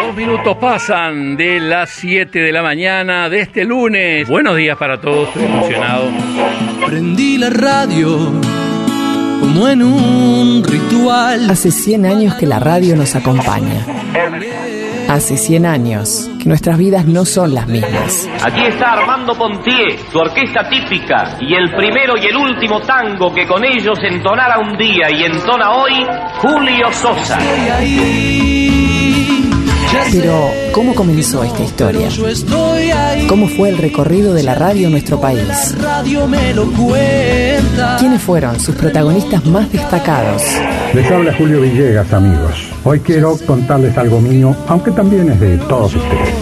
Dos minutos pasan de las 7 de la mañana de este lunes. Buenos días para todos, estoy emocionado. Prendí la radio como en un ritual. Hace 100 años que la radio nos acompaña. Hace 100 años que nuestras vidas no son las mismas. Aquí está Armando Pontier, su orquesta típica, y el primero y el último tango que con ellos entonara un día y entona hoy, Julio Sosa. Pero, ¿cómo comenzó esta historia? ¿Cómo fue el recorrido de la radio en nuestro país? ¿Quiénes fueron sus protagonistas más destacados? Les habla Julio Villegas, amigos. Hoy quiero contarles algo mío, aunque también es de todos ustedes.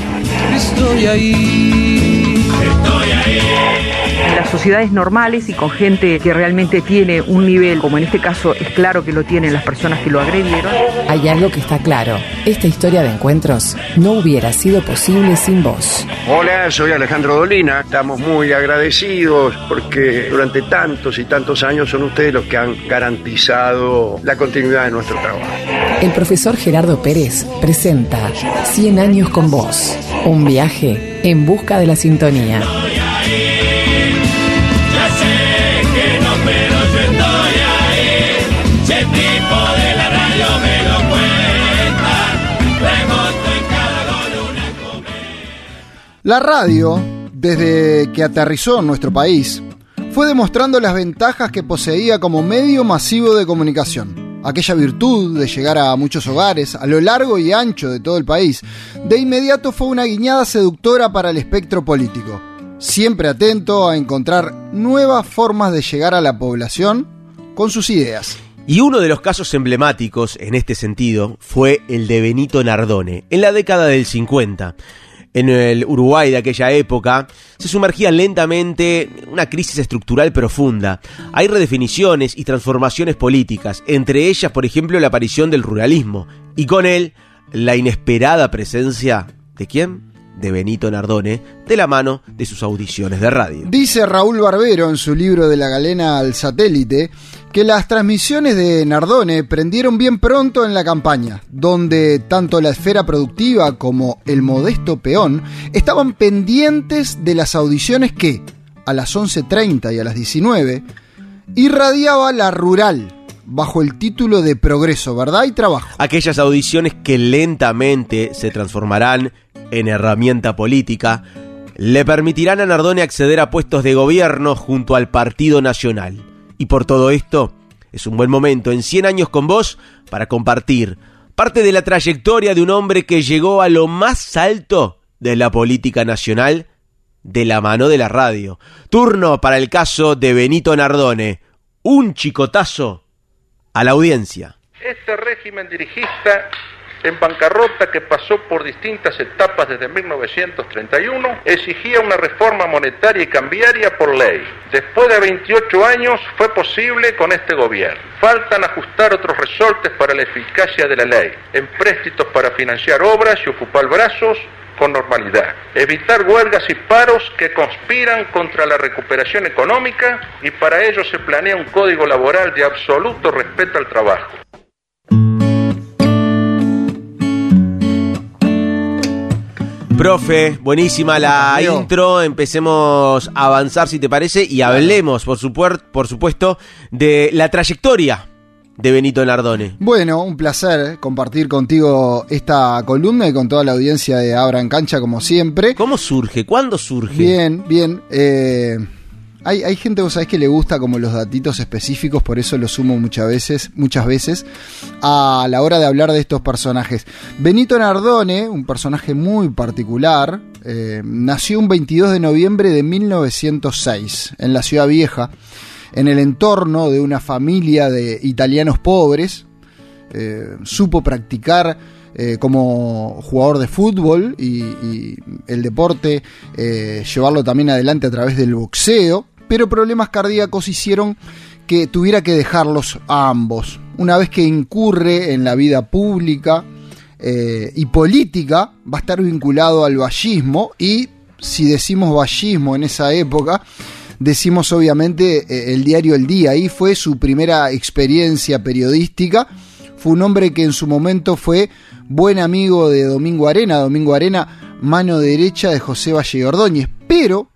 Estoy ahí. Estoy ahí. En las sociedades normales y con gente que realmente tiene un nivel, como en este caso es claro que lo tienen las personas que lo agredieron. Hay algo que está claro. Esta historia de encuentros no hubiera sido posible sin vos. Hola, soy Alejandro Dolina. Estamos muy agradecidos porque durante tantos y tantos años son ustedes los que han garantizado la continuidad de nuestro trabajo. El profesor Gerardo Pérez presenta 100 años con vos. Un viaje en busca de la sintonía. La radio, desde que aterrizó en nuestro país, fue demostrando las ventajas que poseía como medio masivo de comunicación. Aquella virtud de llegar a muchos hogares a lo largo y ancho de todo el país, de inmediato fue una guiñada seductora para el espectro político, siempre atento a encontrar nuevas formas de llegar a la población con sus ideas. Y uno de los casos emblemáticos en este sentido fue el de Benito Nardone, en la década del 50 en el Uruguay de aquella época, se sumergía lentamente una crisis estructural profunda. Hay redefiniciones y transformaciones políticas, entre ellas, por ejemplo, la aparición del ruralismo, y con él la inesperada presencia de quién? De Benito Nardone de la mano de sus audiciones de radio. Dice Raúl Barbero en su libro de la galena al satélite que las transmisiones de Nardone prendieron bien pronto en la campaña, donde tanto la esfera productiva como el modesto peón estaban pendientes de las audiciones que, a las 11.30 y a las 19, irradiaba la rural, bajo el título de Progreso, ¿verdad? Y Trabajo. Aquellas audiciones que lentamente se transformarán en herramienta política, le permitirán a Nardone acceder a puestos de gobierno junto al Partido Nacional. Y por todo esto, es un buen momento en 100 años con vos para compartir parte de la trayectoria de un hombre que llegó a lo más alto de la política nacional de la mano de la radio. Turno para el caso de Benito Nardone, un chicotazo a la audiencia. Este régimen dirigista en bancarrota que pasó por distintas etapas desde 1931, exigía una reforma monetaria y cambiaria por ley. Después de 28 años fue posible con este gobierno. Faltan ajustar otros resortes para la eficacia de la ley, empréstitos para financiar obras y ocupar brazos con normalidad. Evitar huelgas y paros que conspiran contra la recuperación económica y para ello se planea un código laboral de absoluto respeto al trabajo. Profe, buenísima la intro. Empecemos a avanzar, si te parece, y hablemos, por, por supuesto, de la trayectoria de Benito Nardone. Bueno, un placer compartir contigo esta columna y con toda la audiencia de Abra en Cancha, como siempre. ¿Cómo surge? ¿Cuándo surge? Bien, bien. Eh, hay, hay, gente, vos sabés, que le gusta como los datitos específicos, por eso lo sumo muchas veces, muchas veces a la hora de hablar de estos personajes. Benito Nardone, un personaje muy particular, eh, nació un 22 de noviembre de 1906 en la Ciudad Vieja, en el entorno de una familia de italianos pobres. Eh, supo practicar eh, como jugador de fútbol y, el deporte, eh, llevarlo también adelante a través del boxeo pero problemas cardíacos hicieron que tuviera que dejarlos a ambos. Una vez que incurre en la vida pública eh, y política, va a estar vinculado al vallismo y si decimos vallismo en esa época, decimos obviamente el diario El Día. Ahí fue su primera experiencia periodística fue un hombre que en su momento fue buen amigo de Domingo Arena, Domingo Arena, mano derecha de José Valle Ordóñez, pero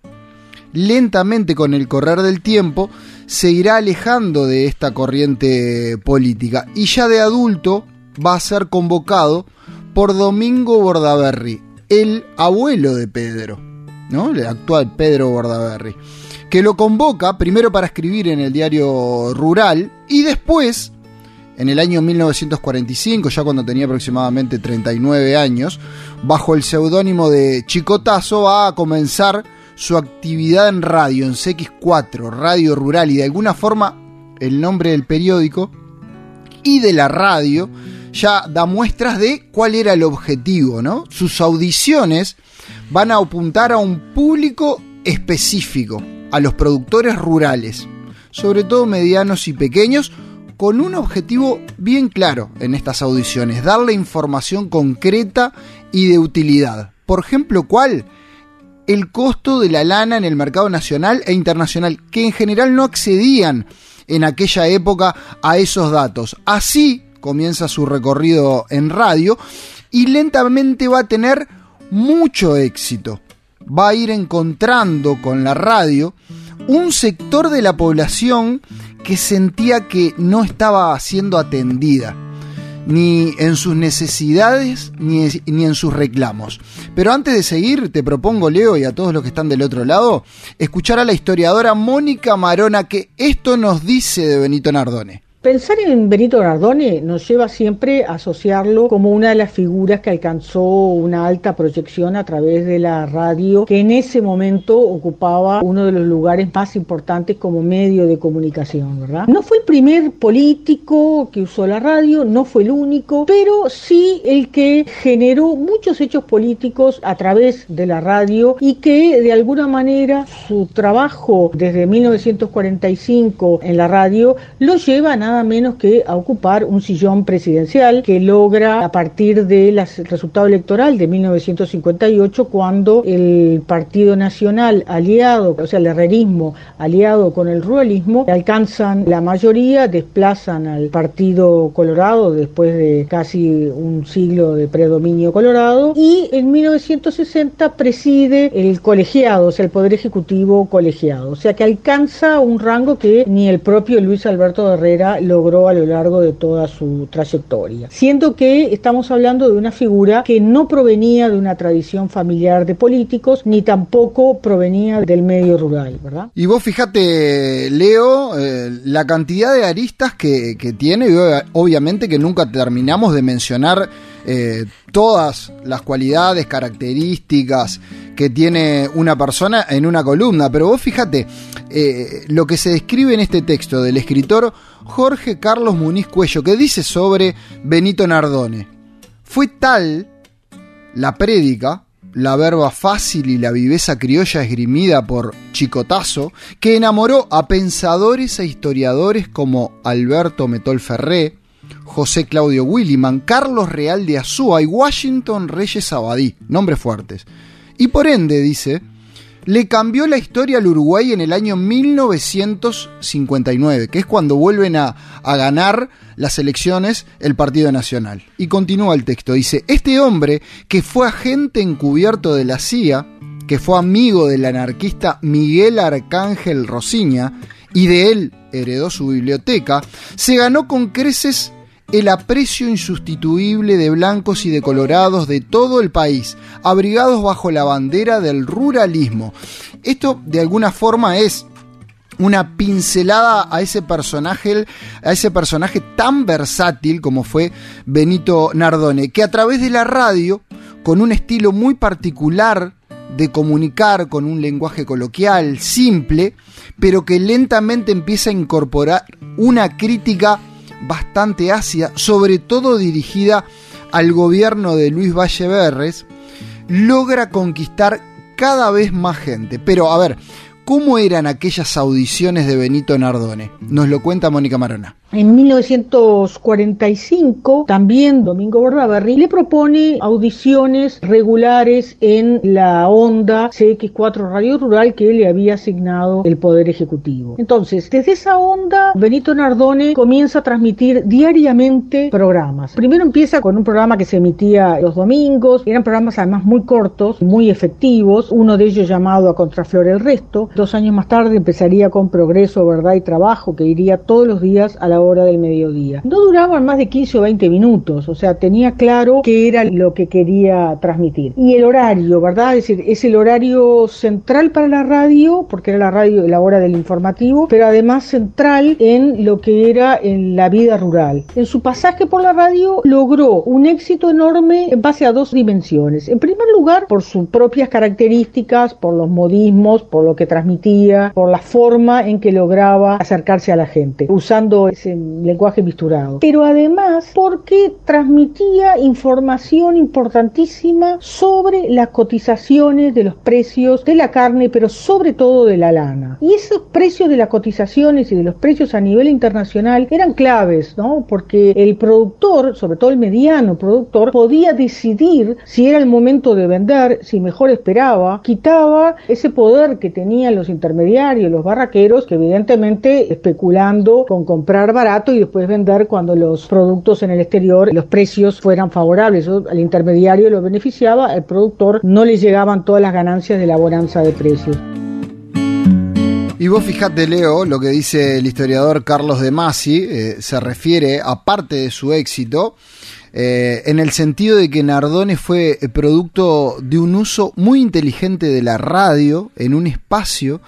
lentamente con el correr del tiempo se irá alejando de esta corriente política y ya de adulto va a ser convocado por Domingo Bordaberry, el abuelo de Pedro, ¿no? El actual Pedro Bordaberry, que lo convoca primero para escribir en el diario Rural y después, en el año 1945, ya cuando tenía aproximadamente 39 años, bajo el seudónimo de Chicotazo va a comenzar su actividad en radio, en CX4, Radio Rural, y de alguna forma el nombre del periódico y de la radio ya da muestras de cuál era el objetivo, ¿no? Sus audiciones van a apuntar a un público específico, a los productores rurales, sobre todo medianos y pequeños, con un objetivo bien claro en estas audiciones, darle información concreta y de utilidad. Por ejemplo, ¿cuál? El costo de la lana en el mercado nacional e internacional, que en general no accedían en aquella época a esos datos. Así comienza su recorrido en radio y lentamente va a tener mucho éxito. Va a ir encontrando con la radio un sector de la población que sentía que no estaba siendo atendida, ni en sus necesidades ni, ni, en sus reclamos. Pero antes de seguir, te propongo, Leo, y a todos los que están del otro lado, escuchar a la historiadora Mónica Marona que esto nos dice de Benito Nardone. Pensar en Benito Nardone nos lleva siempre a asociarlo como una de las figuras que alcanzó una alta proyección a través de la radio, que en ese momento ocupaba uno de los lugares más importantes como medio de comunicación, ¿verdad? No fue el primer político que usó la radio, no fue el único, pero sí el que generó muchos hechos políticos a través de la radio y que de alguna manera su trabajo desde 1945 en la radio lo lleva a nada menos que a ocupar un sillón presidencial que logra a partir del resultado electoral de 1958 cuando el Partido Nacional aliado, o sea, el herrerismo aliado con el ruralismo, alcanzan la mayoría, desplazan al Partido Colorado después de casi un siglo de predominio colorado y en 1960 preside el colegiado, o sea, el Poder Ejecutivo colegiado, o sea que alcanza un rango que ni el propio Luis Alberto Herrera logró a lo largo de toda su trayectoria. Siendo que estamos hablando de una figura que no provenía de una tradición familiar de políticos, ni tampoco provenía del medio rural, ¿verdad? Y vos fíjate, Leo, eh, la cantidad de aristas que, que tiene, obviamente que nunca terminamos de mencionar eh, todas las cualidades, características que tiene una persona en una columna. Pero vos fíjate, eh, lo que se describe en este texto del escritor Jorge Carlos Muniz Cuello, que dice sobre Benito Nardone. Fue tal la prédica, la verba fácil y la viveza criolla esgrimida por Chicotazo, que enamoró a pensadores e historiadores como Alberto Metol Ferré, José Claudio Williman, Carlos Real de Azúa y Washington Reyes Abadí, nombres fuertes. Y por ende, dice, le cambió la historia al Uruguay en el año 1959, que es cuando vuelven a, a, ganar las elecciones el Partido Nacional. Y continúa el texto, dice, este hombre que fue agente encubierto de la CIA, que fue amigo del anarquista Miguel Arcángel Rosiña, y de él heredó su biblioteca, se ganó con creces el aprecio insustituible de blancos y de colorados de todo el país, abrigados bajo la bandera del ruralismo. Esto de alguna forma es una pincelada a ese personaje, a ese personaje tan versátil como fue Benito Nardone, que a través de la radio, con un estilo muy particular de comunicar, con un lenguaje coloquial, simple, pero que lentamente empieza a incorporar una crítica bastante ácida, sobre todo dirigida al gobierno de Luis Valleverres, logra conquistar cada vez más gente. Pero a ver, ¿cómo eran aquellas audiciones de Benito Nardone? Nos lo cuenta Mónica Marona. En 1945, también Domingo Bordaberry le propone audiciones regulares en la onda CX4 Radio Rural que le había asignado el Poder Ejecutivo. Entonces, desde esa onda, Benito Nardone comienza a transmitir diariamente programas. Primero empieza con un programa que se emitía los domingos, eran programas además muy cortos, muy efectivos, uno de ellos llamado A Contraflor el Resto. Dos años más tarde empezaría con Progreso, Verdad y Trabajo, que iría todos los días a la hora del mediodía. No duraban más de 15 o 20 minutos, o sea, tenía claro qué era lo que quería transmitir. Y el horario, ¿verdad? Es decir, es el horario central para la radio, porque era la radio la hora del informativo, pero además central en lo que era en la vida rural. En su pasaje por la radio logró un éxito enorme en base a dos dimensiones. En primer lugar, por sus propias características, por los modismos, por lo que transmitía, por la forma en que lograba acercarse a la gente, usando ese lenguaje misturado. Pero además porque transmitía información importantísima sobre las cotizaciones de los precios de la carne, pero sobre todo de la lana. Y esos precios de las cotizaciones y de los precios a nivel internacional eran claves, ¿no? Porque el productor, sobre todo el mediano productor, podía decidir si era el momento de vender, si mejor esperaba, quitaba ese poder que tenían los intermediarios, los barraqueros, que evidentemente especulando con comprar barato y después vender cuando los productos en el exterior, los precios fueran favorables. Eso al intermediario lo beneficiaba, al productor no le llegaban todas las ganancias de la bonanza de precios. Y vos fijate, Leo, lo que dice el historiador Carlos de Masi, eh, se refiere, aparte de su éxito, eh, en el sentido de que Nardone fue producto de un uso muy inteligente de la radio en un espacio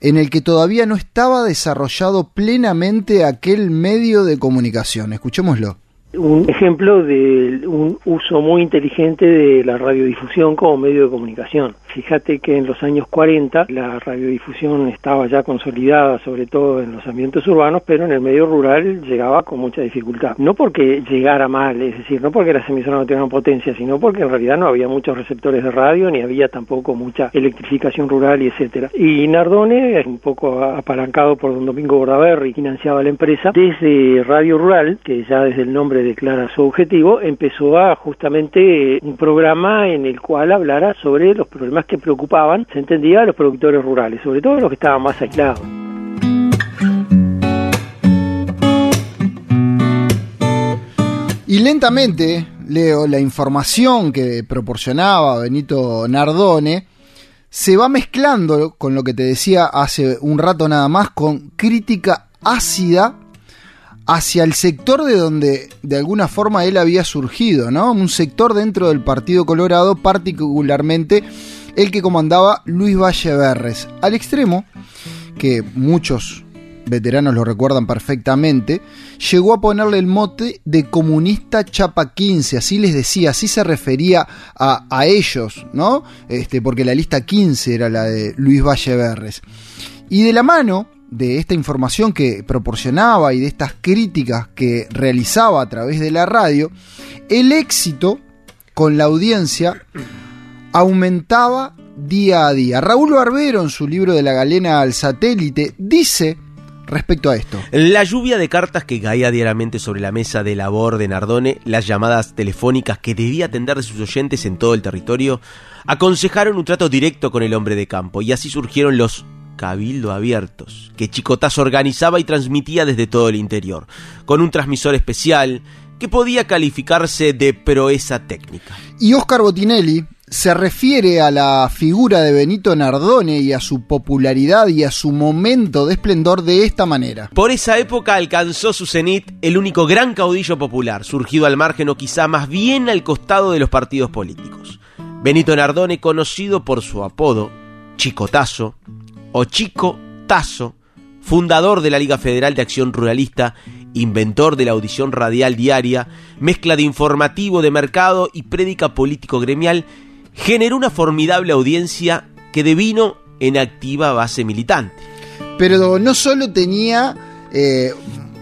en el que todavía no estaba desarrollado plenamente aquel medio de comunicación. Escuchémoslo un ejemplo de un uso muy inteligente de la radiodifusión como medio de comunicación. Fíjate que en los años 40 la radiodifusión estaba ya consolidada, sobre todo en los ambientes urbanos, pero en el medio rural llegaba con mucha dificultad. No porque llegara mal, es decir, no porque las emisoras no tenían potencia, sino porque en realidad no había muchos receptores de radio, ni había tampoco mucha electrificación rural y etcétera. Y Nardone, un poco apalancado por don Domingo Bordaberry, financiaba la empresa, desde Radio Rural, que ya desde el nombre declara su objetivo, empezó a justamente un programa en el cual hablara sobre los problemas que preocupaban, se entendía, a los productores rurales, sobre todo los que estaban más aislados. Y lentamente, Leo, la información que proporcionaba Benito Nardone se va mezclando con lo que te decía hace un rato nada más, con crítica ácida hacia el sector de donde de alguna forma él había surgido, ¿no? Un sector dentro del Partido Colorado, particularmente el que comandaba Luis Valleverres, al extremo que muchos veteranos lo recuerdan perfectamente, llegó a ponerle el mote de comunista chapa 15, así les decía, así se refería a, a ellos, ¿no? Este, porque la lista 15 era la de Luis Valleverres. Y de la mano de esta información que proporcionaba y de estas críticas que realizaba a través de la radio, el éxito con la audiencia aumentaba día a día. Raúl Barbero en su libro de la galena al satélite dice respecto a esto. La lluvia de cartas que caía diariamente sobre la mesa de labor de Nardone, las llamadas telefónicas que debía atender de sus oyentes en todo el territorio, aconsejaron un trato directo con el hombre de campo y así surgieron los Cabildo Abiertos, que Chicotazo organizaba y transmitía desde todo el interior, con un transmisor especial que podía calificarse de proeza técnica. Y Oscar Botinelli se refiere a la figura de Benito Nardone y a su popularidad y a su momento de esplendor de esta manera. Por esa época alcanzó su cenit el único gran caudillo popular, surgido al margen o quizá más bien al costado de los partidos políticos. Benito Nardone, conocido por su apodo, Chicotazo, o Chico Tazo, fundador de la Liga Federal de Acción Ruralista, inventor de la audición radial diaria, mezcla de informativo de mercado y prédica político gremial, generó una formidable audiencia que devino en activa base militante. Pero no solo tenía eh,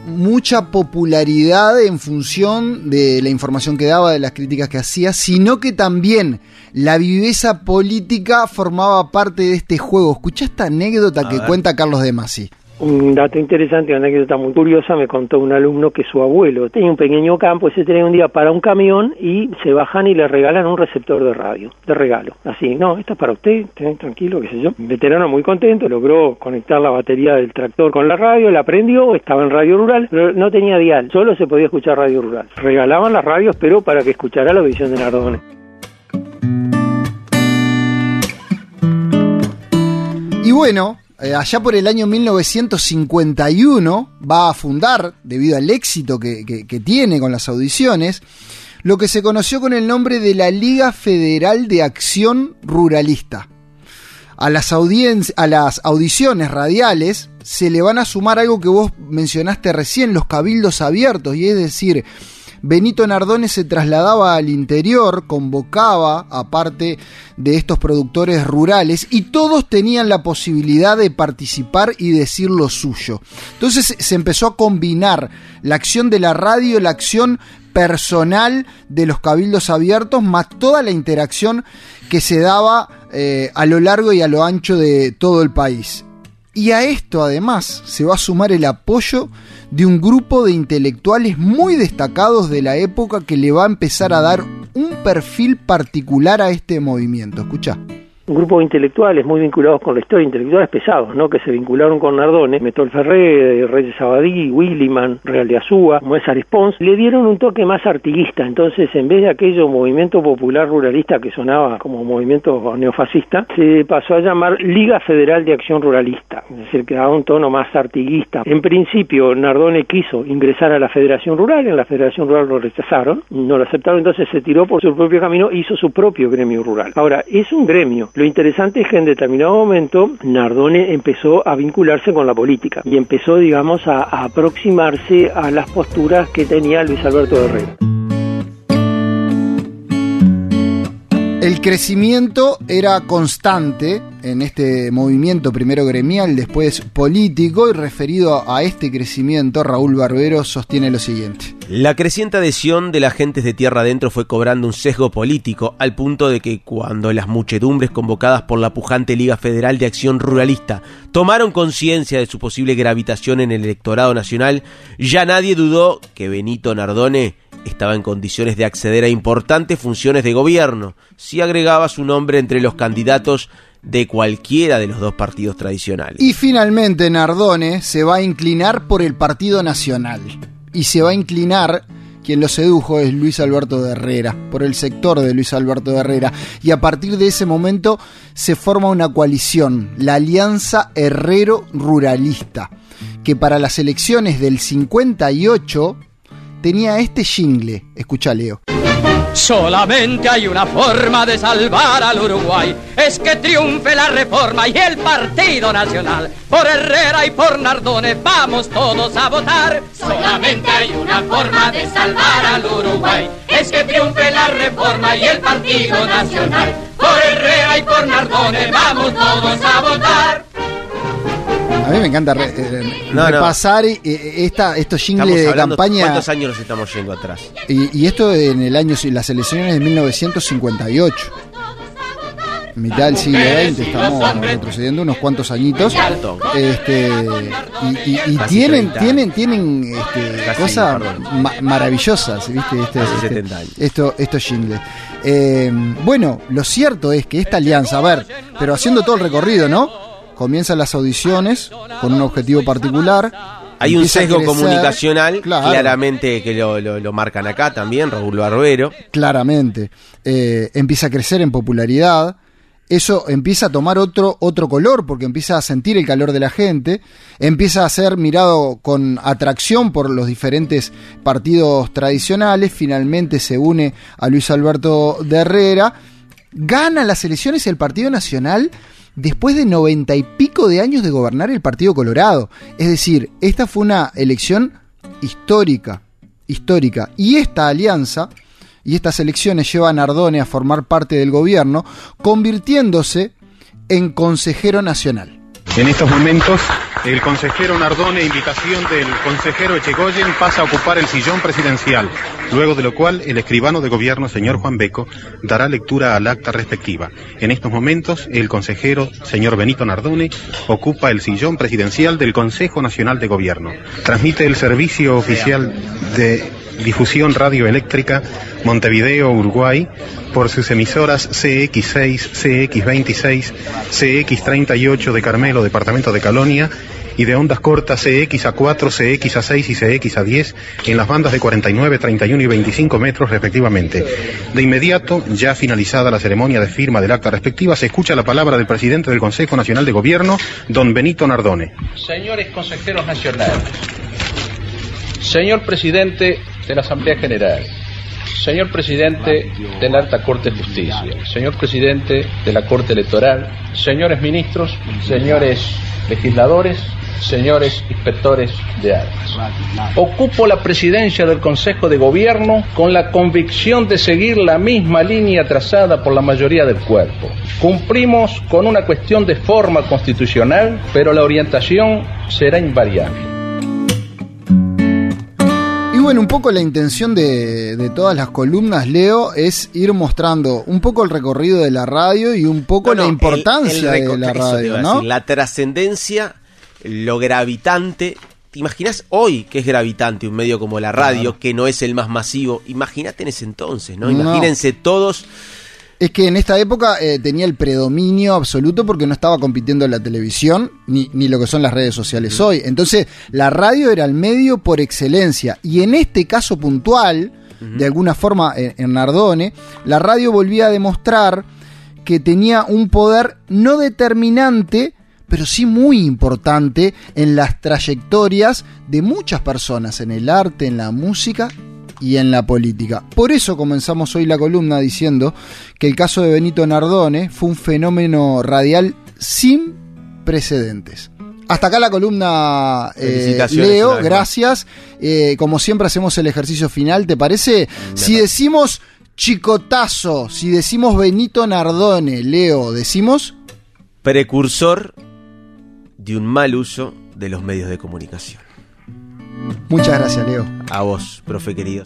mucha popularidad en función de la información que daba, de las críticas que hacía, sino que también la viveza política formaba parte de este juego. Escucha esta anécdota que cuenta Carlos de Masi. Un dato interesante, una anécdota muy curiosa, me contó un alumno que su abuelo tenía un pequeño campo y se tenía un día para un camión y se bajan y le regalan un receptor de radio, de regalo. Así, no, esto es para usted, tranquilo, qué sé yo. Veterano muy contento, logró conectar la batería del tractor con la radio, la prendió, estaba en radio rural, pero no tenía dial, solo se podía escuchar radio rural. Regalaban las radios, pero para que escuchara la visión de Nardone. Y bueno, eh, allá por el año 1951 va a fundar, debido al éxito que, que, tiene con las audiciones, lo que se conoció con el nombre de la Liga Federal de Acción Ruralista. A las, a las audiciones radiales se le van a sumar algo que vos mencionaste recién, los cabildos abiertos, y es decir, Benito Nardone se trasladaba al interior, convocaba a parte de estos productores rurales y todos tenían la posibilidad de participar y decir lo suyo. Entonces se empezó a combinar la acción de la radio, la acción personal de los cabildos abiertos, más toda la interacción que se daba eh, a lo largo y a lo ancho de todo el país. Y a esto además se va a sumar el apoyo de un grupo de intelectuales muy destacados de la época que le va a empezar a dar un perfil particular a este movimiento. Escucha un grupo de intelectuales muy vinculados con la historia, intelectuales pesados, ¿no? que se vincularon con Nardone, Metol Ferré, Reyes Abadí, Williman, Real de Azúa, Moésar Pons, le dieron un toque más artiguista, entonces en vez de aquello movimiento popular ruralista que sonaba como movimiento neofascista, se pasó a llamar Liga Federal de Acción Ruralista, es decir, que daba un tono más artiguista. En principio, Nardone quiso ingresar a la Federación Rural, en la Federación Rural lo rechazaron, no lo aceptaron, entonces se tiró por su propio camino, hizo su propio gremio rural. Ahora, es un gremio lo interesante es que en determinado momento Nardone empezó a vincularse con la política y empezó, digamos, a, a aproximarse a las posturas que tenía Luis Alberto Herrera. El crecimiento era constante en este movimiento, primero gremial, después político, y referido a este crecimiento, Raúl Barbero sostiene lo siguiente. La creciente adhesión de las gentes de tierra adentro fue cobrando un sesgo político, al punto de que cuando las muchedumbres convocadas por la pujante Liga Federal de Acción Ruralista tomaron conciencia de su posible gravitación en el electorado nacional, ya nadie dudó que Benito Nardone estaba en condiciones de acceder a importantes funciones de gobierno si agregaba su nombre entre los candidatos de cualquiera de los dos partidos tradicionales. Y finalmente Nardone se va a inclinar por el Partido Nacional. Y se va a inclinar, quien lo sedujo es Luis Alberto de Herrera, por el sector de Luis Alberto de Herrera. Y a partir de ese momento se forma una coalición, la Alianza Herrero Ruralista, que para las elecciones del 58 tenía este jingle. Escucha, Leo. Solamente hay una forma de salvar al Uruguay, es que triunfe la reforma y el Partido Nacional. Por Herrera y por Nardone vamos todos a votar. Solamente hay una forma de salvar al Uruguay, es que triunfe la reforma y el Partido Nacional. Por Herrera y por Nardone vamos todos a votar. A mí me encanta eh, repasar eh, esta, estos jingles de campaña. ¿Cuántos años nos estamos yendo atrás? Y, esto en el año, las elecciones de 1958. Mitad del siglo XX, estamos retrocediendo unos cuantos añitos. Este, y, tienen, tienen, tienen este, cosas maravillosas, ¿viste? Este, este estos jingles. Eh, bueno, lo cierto es que esta alianza, a ver, pero haciendo todo el recorrido, ¿no? Comienzan las audiciones con un objetivo particular. Hay un sesgo comunicacional, claramente que lo, marcan acá también, Raúl Barbero. Claramente. Eh, empieza a crecer en popularidad. Eso empieza a tomar otro, otro color porque empieza a sentir el calor de la gente, empieza a ser mirado con atracción por los diferentes partidos tradicionales, finalmente se une a Luis Alberto de Herrera, gana las elecciones el Partido Nacional después de noventa y pico de años de gobernar el Partido Colorado. Es decir, esta fue una elección histórica, histórica. Y esta alianza y estas elecciones llevan a Nardone a formar parte del gobierno, convirtiéndose en consejero nacional. En estos momentos El consejero Nardone, invitación del consejero Echegoyen, pasa a ocupar el sillón presidencial, luego de lo cual el escribano de gobierno, señor Juan Beco, dará lectura al acta respectiva. En estos momentos, el consejero, señor Benito Nardone, ocupa el sillón presidencial del Consejo Nacional de Gobierno. Transmite el servicio oficial de difusión radioeléctrica Montevideo, Uruguay, por sus emisoras CX6, CX26, CX38 de Carmelo, Departamento de Calonia, y de ondas cortas CX-A4, CX-A6 y CX-A10 en las bandas de 49, 31 y 25 metros respectivamente. De inmediato, ya finalizada la ceremonia de firma del acta respectiva, se escucha la palabra del presidente del Consejo Nacional de Gobierno, don Benito Nardone. Señores consejeros nacionales, señor presidente de la Asamblea General, señor presidente de la Alta Corte de Justicia, señor presidente de la Corte Electoral, señores ministros, señores legisladores, señores inspectores de armas. Ocupo la presidencia del Consejo de Gobierno con la convicción de seguir la misma línea trazada por la mayoría del cuerpo. Cumplimos con una cuestión de forma constitucional, pero la orientación será invariable. Y bueno, un poco la intención de, de, todas las columnas, Leo, es ir mostrando un poco el recorrido de la radio y un poco No, no, la importancia el- el de la radio, ¿no? decir, La trascendencia, lo gravitante. ¿Te imaginas hoy que es gravitante un medio como la radio, que no es el más masivo? Imagínate en ese entonces, ¿no? No. Imagínense todos. Es que en esta época eh, tenía el predominio absoluto porque no estaba compitiendo la televisión ni, ni lo que son las redes sociales hoy. Entonces, la radio era el medio por excelencia. Y en este caso puntual, de alguna forma en, en Nardone, la radio volvía a demostrar que tenía un poder no determinante, pero sí muy importante en las trayectorias de muchas personas, en el arte, en la música y en la política. Por eso comenzamos hoy la columna diciendo que el caso de Benito Nardone fue un fenómeno radial sin precedentes. Hasta acá la columna, eh, Leo, gracias. Eh, como siempre hacemos el ejercicio final, ¿te parece? Si decimos chicotazo, si decimos Benito Nardone, Leo, decimos... Precursor de un mal uso de los medios de comunicación. Muchas gracias, Leo. A vos, profe querido.